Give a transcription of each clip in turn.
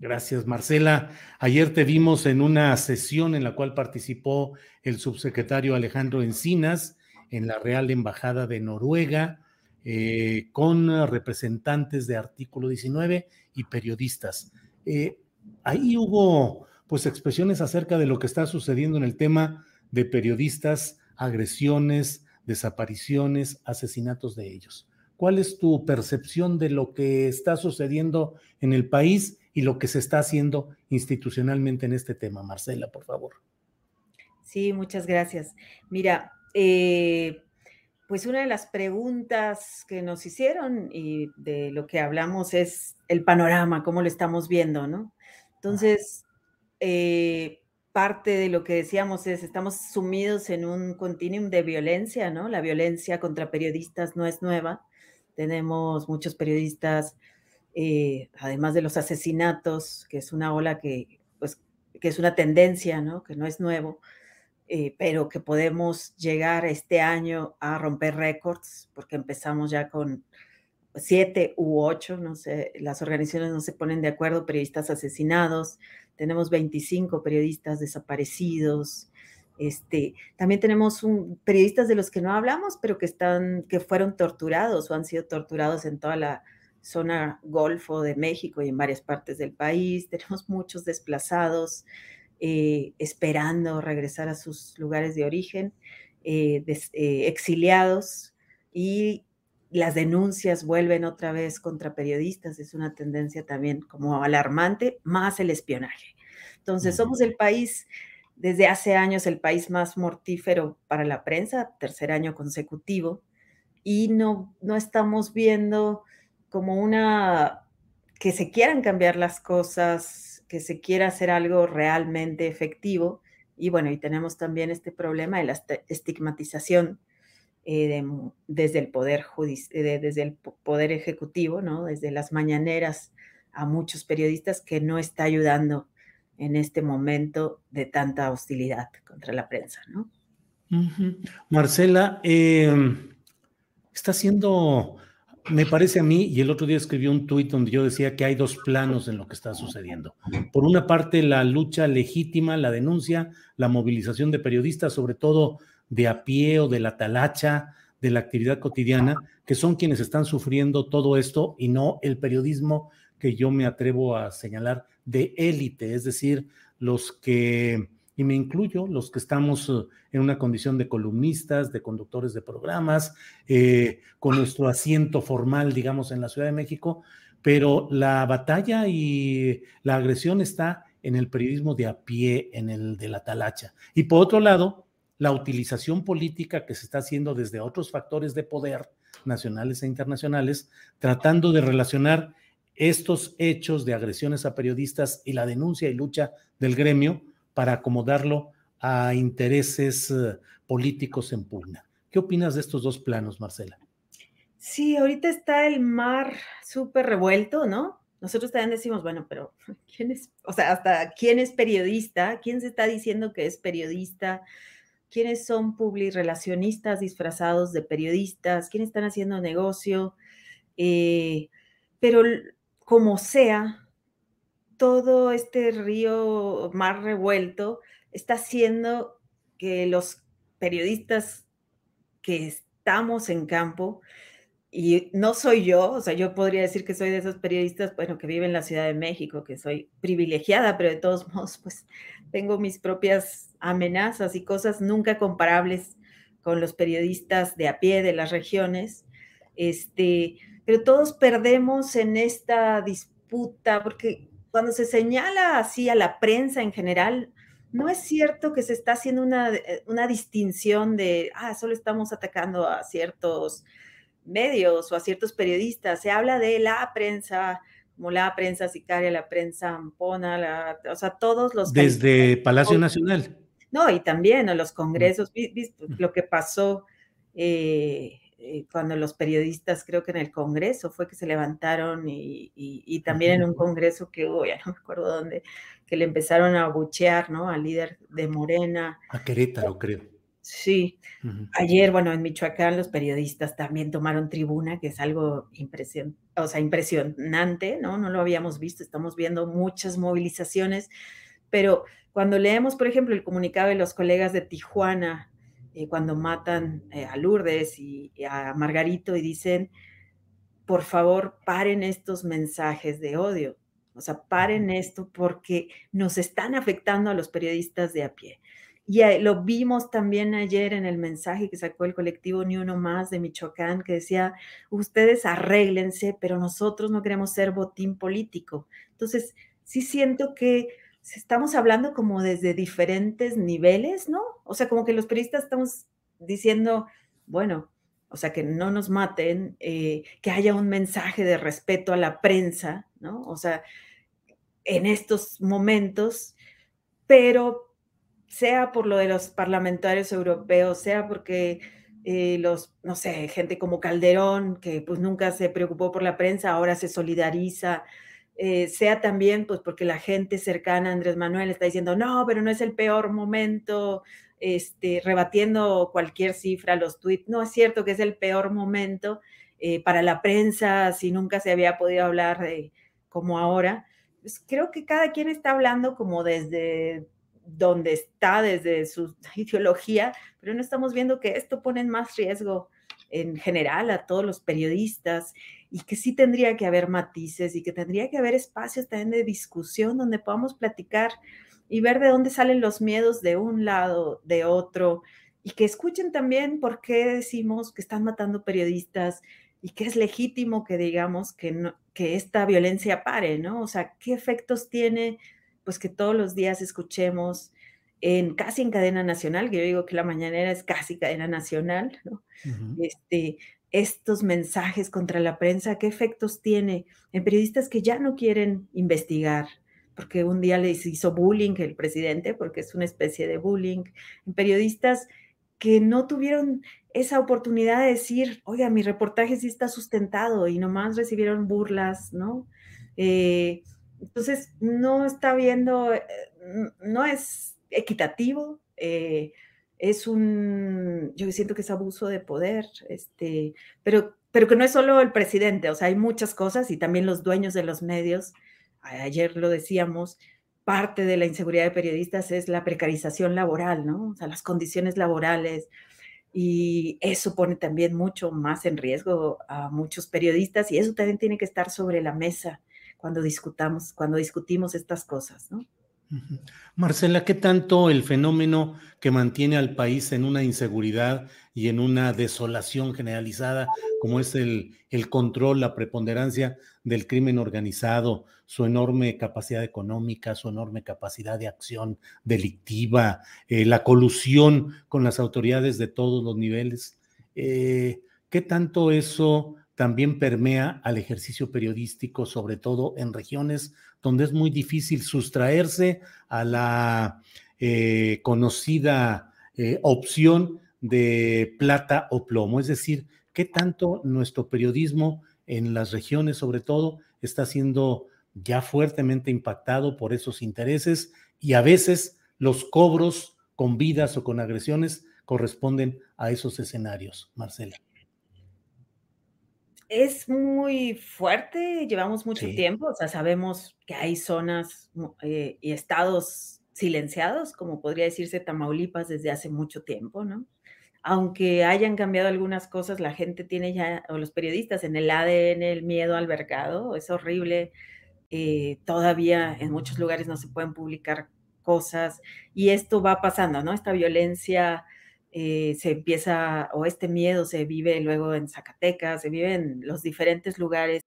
Gracias, Marcela. Ayer te vimos en una sesión en la cual participó el subsecretario Alejandro Encinas en la Real Embajada de Noruega eh, con representantes de Artículo 19 y periodistas. Eh, ahí hubo pues expresiones acerca de lo que está sucediendo en el tema de periodistas, agresiones, desapariciones, asesinatos de ellos. ¿Cuál es tu percepción de lo que está sucediendo en el país y lo que se está haciendo institucionalmente en este tema. Marcela, por favor. Sí, muchas gracias. Mira, eh, pues una de las preguntas que nos hicieron y de lo que hablamos es el panorama, cómo lo estamos viendo, ¿no? Entonces, eh, parte de lo que decíamos es, estamos sumidos en un continuum de violencia, ¿no? La violencia contra periodistas no es nueva. Tenemos muchos periodistas eh, además de los asesinatos, que es una ola que, pues, que es una tendencia, ¿no? Que no es nuevo, eh, pero que podemos llegar este año a romper récords, porque empezamos ya con siete u ocho, no sé, las organizaciones no se ponen de acuerdo, periodistas asesinados, tenemos 25 periodistas desaparecidos, este, también tenemos un, periodistas de los que no hablamos, pero que están, que fueron torturados o han sido torturados en toda la zona Golfo de México y en varias partes del país. Tenemos muchos desplazados eh, esperando regresar a sus lugares de origen, eh, eh, exiliados y las denuncias vuelven otra vez contra periodistas. Es una tendencia también como alarmante, más el espionaje. Entonces, somos el país, desde hace años, el país más mortífero para la prensa, tercer año consecutivo, y no, no estamos viendo como una, que se quieran cambiar las cosas, que se quiera hacer algo realmente efectivo. Y bueno, y tenemos también este problema de la estigmatización eh, desde el poder judicial, desde el poder ejecutivo, ¿no? Desde las mañaneras a muchos periodistas que no está ayudando en este momento de tanta hostilidad contra la prensa, ¿no? Marcela, em, está siendo me parece a mí, y el otro día escribí un tuit donde yo decía que hay dos planos en lo que está sucediendo. Por una parte, la lucha legítima, la denuncia, la movilización de periodistas, sobre todo de a pie o de la talacha, de la actividad cotidiana, que son quienes están sufriendo todo esto y no el periodismo que yo me atrevo a señalar de élite, es decir, los que y me incluyo los que estamos eh, en una condición de columnistas, de conductores de programas, eh, con nuestro asiento formal, digamos, en la Ciudad de México, pero la batalla y la agresión está en el periodismo de a pie, en el de la talacha. Y por otro lado, la utilización política que se está haciendo desde otros factores de poder nacionales e internacionales, tratando de relacionar estos hechos de agresiones a periodistas y la denuncia y lucha del gremio para acomodarlo a intereses eh, políticos en pugna. ¿Qué opinas de estos dos planos, Marcela? Sí, ahorita está el mar súper revuelto, ¿no? Nosotros también decimos, bueno, pero ¿quién es? O sea, hasta quién es periodista, quién se está diciendo que es periodista, quiénes son publirelacionistas disfrazados de periodistas, quiénes están haciendo negocio. Eh, pero como sea, todo este río mar revuelto está haciendo que los periodistas que estamos en campo, y no soy yo, o sea, yo podría decir que soy de esos periodistas, bueno, que viven en la Ciudad de México, que soy privilegiada, pero de todos modos, pues tengo mis propias amenazas y cosas nunca comparables con los periodistas de a pie de las regiones. Este, pero todos perdemos en esta disputa, porque cuando se señala así a la prensa en general, no es cierto que se está haciendo una, eh, una distinción de, ah, solo estamos atacando a ciertos medios o a ciertos periodistas. Se habla de la prensa, como la prensa sicaria, la prensa ampona, la, o sea, todos los... Desde Palacio Nacional. No, y también a los congresos, lo que pasó eh, eh, cuando los periodistas, creo que en el Congreso fue que se levantaron y, también en un Congreso que hubo, ya no me acuerdo dónde, que le empezaron a buchear, ¿no? Al líder de Morena. A Querétaro, creo. Sí. Ayer, bueno, en Michoacán los periodistas también tomaron tribuna, que es algo impresion o sea, impresionante, ¿no? No lo habíamos visto, estamos viendo muchas movilizaciones, pero cuando leemos, por ejemplo, el comunicado de los colegas de Tijuana, eh, cuando matan eh, a Lourdes y, a Margarito y dicen, por favor, paren estos mensajes de odio. O sea, paren esto porque nos están afectando a los periodistas de a pie. Y lo vimos también ayer en el mensaje que sacó el colectivo Ni Uno Más de Michoacán, que decía, ustedes arréglense, pero nosotros no queremos ser botín político. Entonces, sí siento que estamos hablando como desde diferentes niveles, ¿no? O sea, como que los periodistas estamos diciendo, bueno, o sea, que no nos maten, eh, que haya un mensaje de respeto a la prensa, ¿no? O sea, en estos momentos, pero sea por lo de los parlamentarios europeos, sea porque eh, los, no sé, gente como Calderón, que pues nunca se preocupó por la prensa, ahora se solidariza, eh, sea también pues porque la gente cercana a Andrés Manuel está diciendo, no, pero no es el peor momento, este, rebatiendo cualquier cifra, los tweets, no es cierto que es el peor momento eh, para la prensa, si nunca se había podido hablar de como ahora. Pues creo que cada quien está hablando como desde donde está, desde su ideología, pero no estamos viendo que esto pone en más riesgo en general a todos los periodistas y que sí tendría que haber matices y que tendría que haber espacios también de discusión donde podamos platicar y ver de dónde salen los miedos de un lado, de otro, y que escuchen también por qué decimos que están matando periodistas y que es legítimo que digamos que, que esta violencia pare, ¿no? O sea, ¿qué efectos tiene? Pues que todos los días escuchemos en casi en cadena nacional, que yo digo que la mañanera es casi cadena nacional, ¿no? este, estos mensajes contra la prensa, ¿qué efectos tiene en periodistas que ya no quieren investigar? Porque un día les hizo bullying el presidente, porque es una especie de bullying, en periodistas que no tuvieron esa oportunidad de decir, oiga, mi reportaje sí está sustentado y nomás recibieron burlas, ¿no? Eh, entonces, no está viendo, eh, no es equitativo, eh, es un, yo siento que es abuso de poder, este, pero, pero que no es solo el presidente, o sea, hay muchas cosas y también los dueños de los medios, ayer lo decíamos, parte de la inseguridad de periodistas es la precarización laboral, ¿no? O sea, las condiciones laborales, y eso pone también mucho más en riesgo a muchos periodistas y eso también tiene que estar sobre la mesa cuando discutamos, cuando discutimos estas cosas, ¿no? Marcela, ¿qué tanto el fenómeno que mantiene al país en una inseguridad y en una desolación generalizada, como es el, el control, la preponderancia del crimen organizado, su enorme capacidad económica, su enorme capacidad de acción delictiva, eh, la colusión con las autoridades de todos los niveles? Eh, ¿Qué tanto eso también permea al ejercicio periodístico, sobre todo en regiones donde es muy difícil sustraerse a la eh, conocida eh, opción de plata o plomo. Es decir, qué tanto nuestro periodismo en las regiones, sobre todo, está siendo ya fuertemente impactado por esos intereses y a veces los cobros con vidas o con agresiones corresponden a esos escenarios, Marcela. Es muy fuerte, llevamos mucho tiempo, o sea, sabemos que hay zonas eh, y estados silenciados, como podría decirse Tamaulipas desde hace mucho tiempo, ¿no? Aunque hayan cambiado algunas cosas, la gente tiene ya, o los periodistas, en el ADN el miedo al mercado, es horrible. Eh, todavía en muchos lugares no se pueden publicar cosas y esto va pasando, ¿no? Esta violencia eh, se empieza, o este miedo se vive luego en Zacatecas, se vive en los diferentes lugares.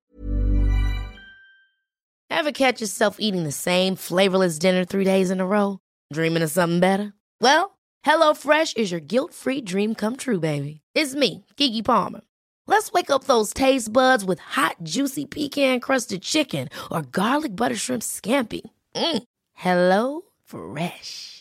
Ever catch yourself eating the same flavorless dinner three days in a row? Dreaming of something better? Well, HelloFresh is your guilt-free dream come true, baby. It's me, Kiki Palmer. Let's wake up those taste buds with hot, juicy pecan-crusted chicken or garlic butter shrimp scampi. Mm. Hello Fresh.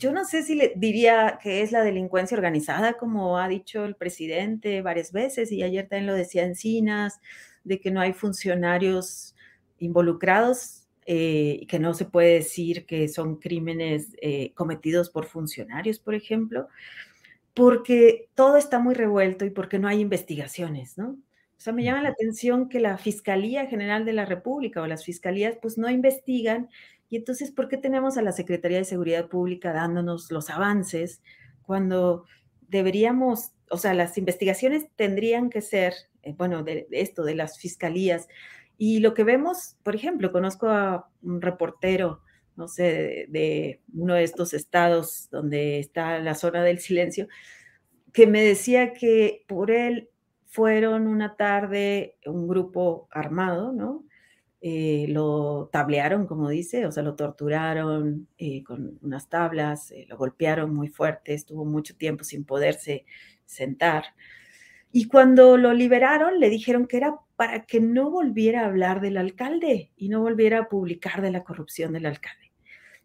yo no sé si le diría que es la delincuencia organizada, como ha dicho el presidente varias veces, y ayer también lo decía Encinas, de que no hay funcionarios involucrados eh, y que no se puede decir que son crímenes eh, cometidos por funcionarios, por ejemplo, porque todo está muy revuelto y porque no hay investigaciones, ¿no? O sea, me llama la atención que la Fiscalía General de la República o las fiscalías pues no investigan y entonces, ¿por qué tenemos a la Secretaría de Seguridad Pública dándonos los avances cuando deberíamos, o sea, las investigaciones tendrían que ser, eh, bueno, de, esto, de las fiscalías? Y lo que vemos, por ejemplo, conozco a un reportero, no sé, de, uno de estos estados donde está la zona del silencio, que me decía que por él fueron una tarde un grupo armado, ¿no? Eh, lo tablearon, como dice, o sea, lo torturaron eh, con unas tablas, eh, lo golpearon muy fuerte, estuvo mucho tiempo sin poderse sentar. Y cuando lo liberaron, le dijeron que era para que no volviera a hablar del alcalde y no volviera a publicar de la corrupción del alcalde.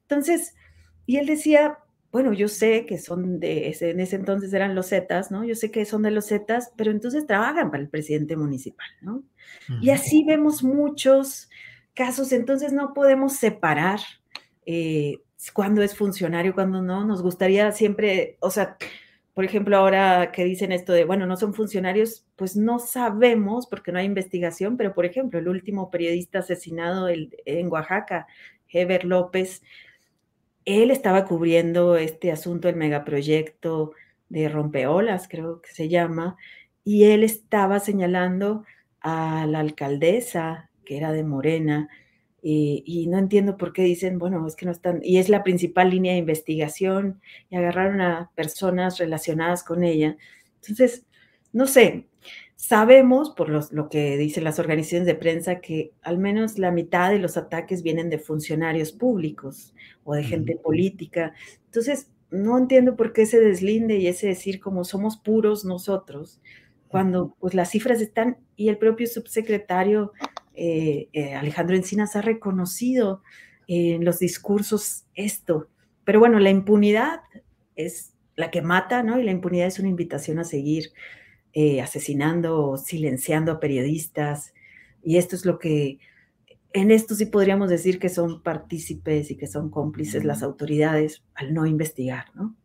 Entonces, y él decía, bueno, yo sé que son de, ese, en ese entonces eran los Zetas, ¿no? Yo sé que son de los Zetas, pero entonces trabajan para el presidente municipal, ¿no? Y así vemos muchos casos, entonces no podemos separar eh, cuando es funcionario, cuando no. Nos gustaría siempre, o sea, por ejemplo, ahora que dicen esto de, bueno, no son funcionarios, pues no sabemos porque no hay investigación, pero por ejemplo, el último periodista asesinado en Oaxaca, Heber López, él estaba cubriendo este asunto, el megaproyecto de Rompeolas, creo que se llama, y él estaba señalando a la alcaldesa, que era de Morena, y, no entiendo por qué dicen, bueno, es que no están, y es la principal línea de investigación, y agarraron a personas relacionadas con ella. Entonces, no sé, Sabemos, por lo que dicen las organizaciones de prensa, que al menos la mitad de los ataques vienen de funcionarios públicos o de gente política. Entonces, no entiendo por qué ese deslinde y ese decir como somos puros nosotros, cuando pues las cifras están y el propio subsecretario eh, eh, Alejandro Encinas ha reconocido en los discursos esto. Pero bueno, la impunidad es la que mata, ¿no? Y la impunidad es una invitación a seguir eh, asesinando o silenciando a periodistas. Y esto es lo que, en esto sí podríamos decir que son partícipes y que son cómplices las autoridades al no investigar, ¿no?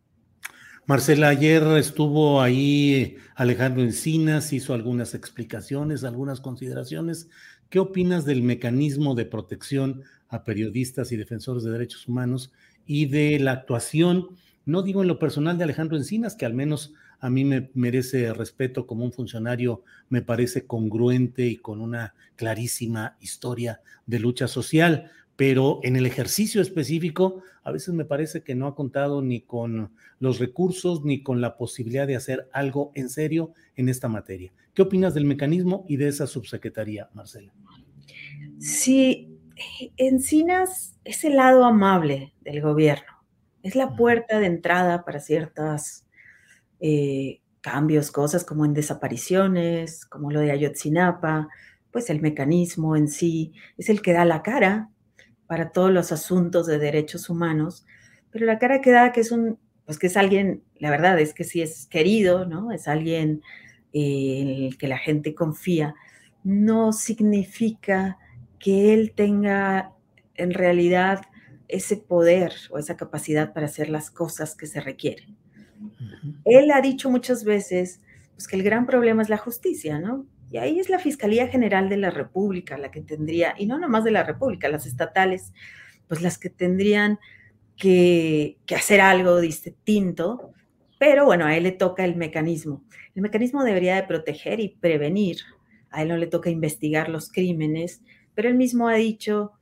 Marcela, ayer estuvo ahí Alejandro Encinas, hizo algunas explicaciones, algunas consideraciones. ¿Qué opinas del mecanismo de protección a periodistas y defensores de derechos humanos y de la actuación, no digo en lo personal de Alejandro Encinas, que al menos a mí me merece respeto como un funcionario, me parece congruente y con una clarísima historia de lucha social, pero en el ejercicio específico a veces me parece que no ha contado ni con los recursos ni con la posibilidad de hacer algo en serio en esta materia. ¿Qué opinas del mecanismo y de esa subsecretaría, Marcela? Sí, Encinas es el lado amable del gobierno, es la puerta de entrada para ciertos eh, cambios, cosas como en desapariciones, como lo de Ayotzinapa, pues el mecanismo en sí es el que da la cara para todos los asuntos de derechos humanos, pero la cara que da que es un, pues que es alguien, la verdad es que sí es querido, ¿no? Es alguien eh, en el que la gente confía, no significa que él tenga en realidad ese poder o esa capacidad para hacer las cosas que se requieren. Él ha dicho muchas veces pues, que el gran problema es la justicia, ¿no? Y ahí es la Fiscalía General de la República la que tendría, y no nomás de la República, las estatales, pues las que tendrían que, hacer algo distinto, pero bueno, a él le toca el mecanismo. El mecanismo debería de proteger y prevenir, a él no le toca investigar los crímenes, pero él mismo ha dicho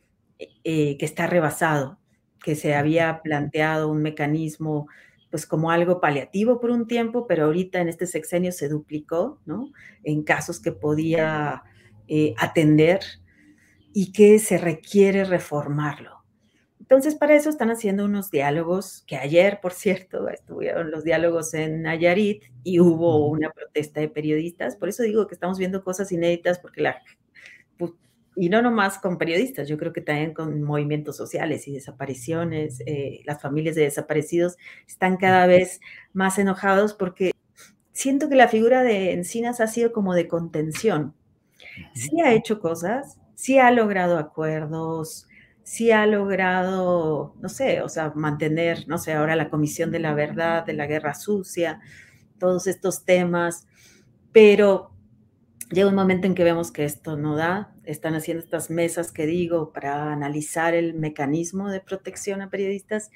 eh, que está rebasado, que se había planteado un mecanismo pues como algo paliativo por un tiempo, pero ahorita en este sexenio se duplicó, ¿no? En casos que podía eh, atender y que se requiere reformarlo. Entonces, para eso están haciendo unos diálogos, que ayer, por cierto, estuvieron los diálogos en Nayarit y hubo una protesta de periodistas. Por eso digo que estamos viendo cosas inéditas, porque la y no nomás con periodistas, yo creo que también con movimientos sociales y desapariciones, eh, las familias de desaparecidos están cada vez más enojados porque siento que la figura de Encinas ha sido como de contención. Sí ha hecho cosas, sí ha logrado acuerdos, sí ha logrado, no sé, o sea, mantener, no sé, ahora la Comisión de la Verdad, de la Guerra Sucia, todos estos temas, pero llega un momento en que vemos que esto no da, están haciendo estas mesas que digo para analizar el mecanismo de protección a periodistas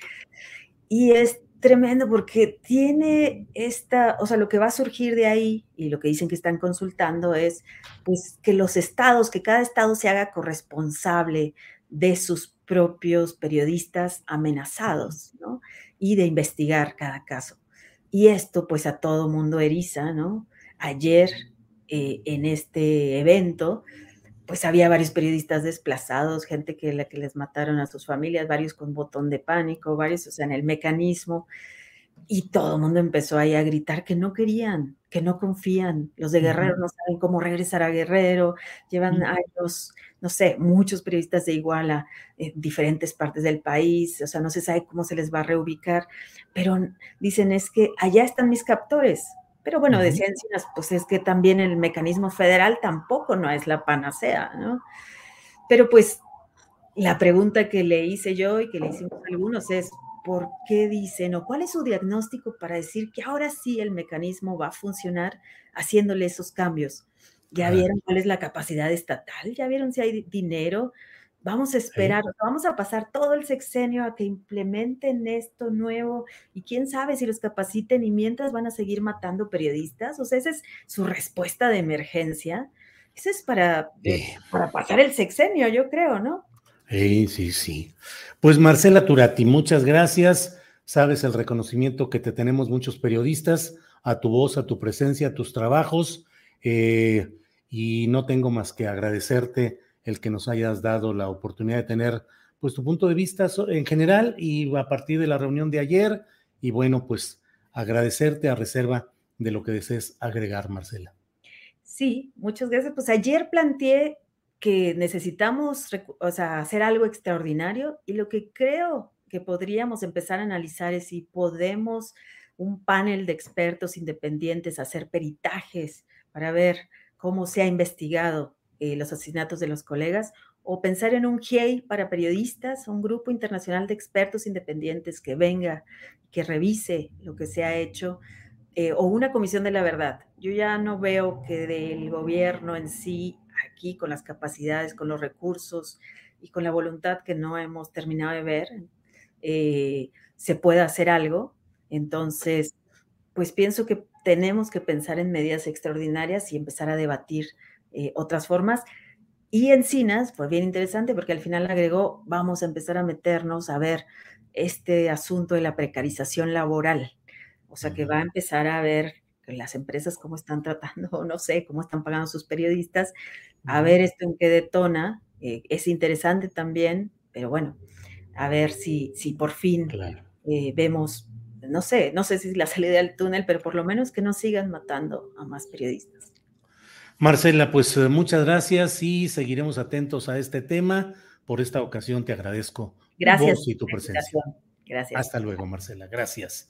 y es tremendo porque tiene esta, o sea, lo que va a surgir de ahí y lo que dicen que están consultando es pues que los estados, que cada estado se haga corresponsable de sus propios periodistas amenazados, ¿no? Y de investigar cada caso. Y esto pues a todo mundo eriza, ¿no? Ayer eh, en este evento, pues había varios periodistas desplazados, gente que, la que les mataron a sus familias, varios con botón de pánico, varios, o sea, en el mecanismo, y todo el mundo empezó ahí a gritar que no querían, que no confían. Los de Guerrero no saben cómo regresar a Guerrero, llevan años, no sé, muchos periodistas de Iguala en diferentes partes del país, o sea, no se sabe cómo se les va a reubicar, pero dicen es que allá están mis captores, pero bueno, de ciencias, pues es que también el mecanismo federal tampoco no es la panacea, ¿no? Pero pues la pregunta que le hice yo y que le hicimos algunos es, ¿por qué dicen o cuál es su diagnóstico para decir que ahora sí el mecanismo va a funcionar haciéndole esos cambios? ¿Ya vieron cuál es la capacidad estatal? ¿Ya vieron si hay dinero? Vamos a esperar, vamos a pasar todo el sexenio a que implementen esto nuevo y quién sabe si los capaciten y mientras van a seguir matando periodistas. O sea, esa es su respuesta de emergencia. Eso es para, eh, para pasar el sexenio, yo creo, ¿no? Sí, sí, sí. Pues Marcela Turati, muchas gracias. Sabes el reconocimiento que te tenemos muchos periodistas, a tu voz, a tu presencia, a tus trabajos. Eh, y no tengo más que agradecerte el que nos hayas dado la oportunidad de tener pues tu punto de vista en general y a partir de la reunión de ayer y bueno, pues agradecerte a reserva de lo que desees agregar, Marcela. Sí, muchas gracias. Pues ayer planteé que necesitamos hacer algo extraordinario y lo que creo que podríamos empezar a analizar es si podemos un panel de expertos independientes hacer peritajes para ver cómo se ha investigado eh, los asesinatos de los colegas, o pensar en un GIEI para periodistas, un grupo internacional de expertos independientes que venga, que revise lo que se ha hecho, eh, o una comisión de la verdad. Yo ya no veo que del gobierno en sí, aquí, con las capacidades, con los recursos y con la voluntad que no hemos terminado de ver, eh, se pueda hacer algo. Entonces, pues pienso que tenemos que pensar en medidas extraordinarias y empezar a debatir eh, otras formas. y Encinas fue bien interesante porque al final agregó, vamos a empezar a meternos a ver este asunto de la precarización laboral. O sea, que va a empezar a ver las empresas cómo están tratando, no sé, cómo están pagando sus periodistas, a ver esto en qué detona. Eh, es interesante también, pero bueno, a ver si, si por fin eh, vemos, no sé, no sé si la salida del túnel, pero por lo menos que no sigan matando a más periodistas. Marcela, pues eh, muchas gracias y seguiremos atentos a este tema. Por esta ocasión te agradezco gracias y tu presencia. Gracias. Hasta luego, Marcela. Gracias.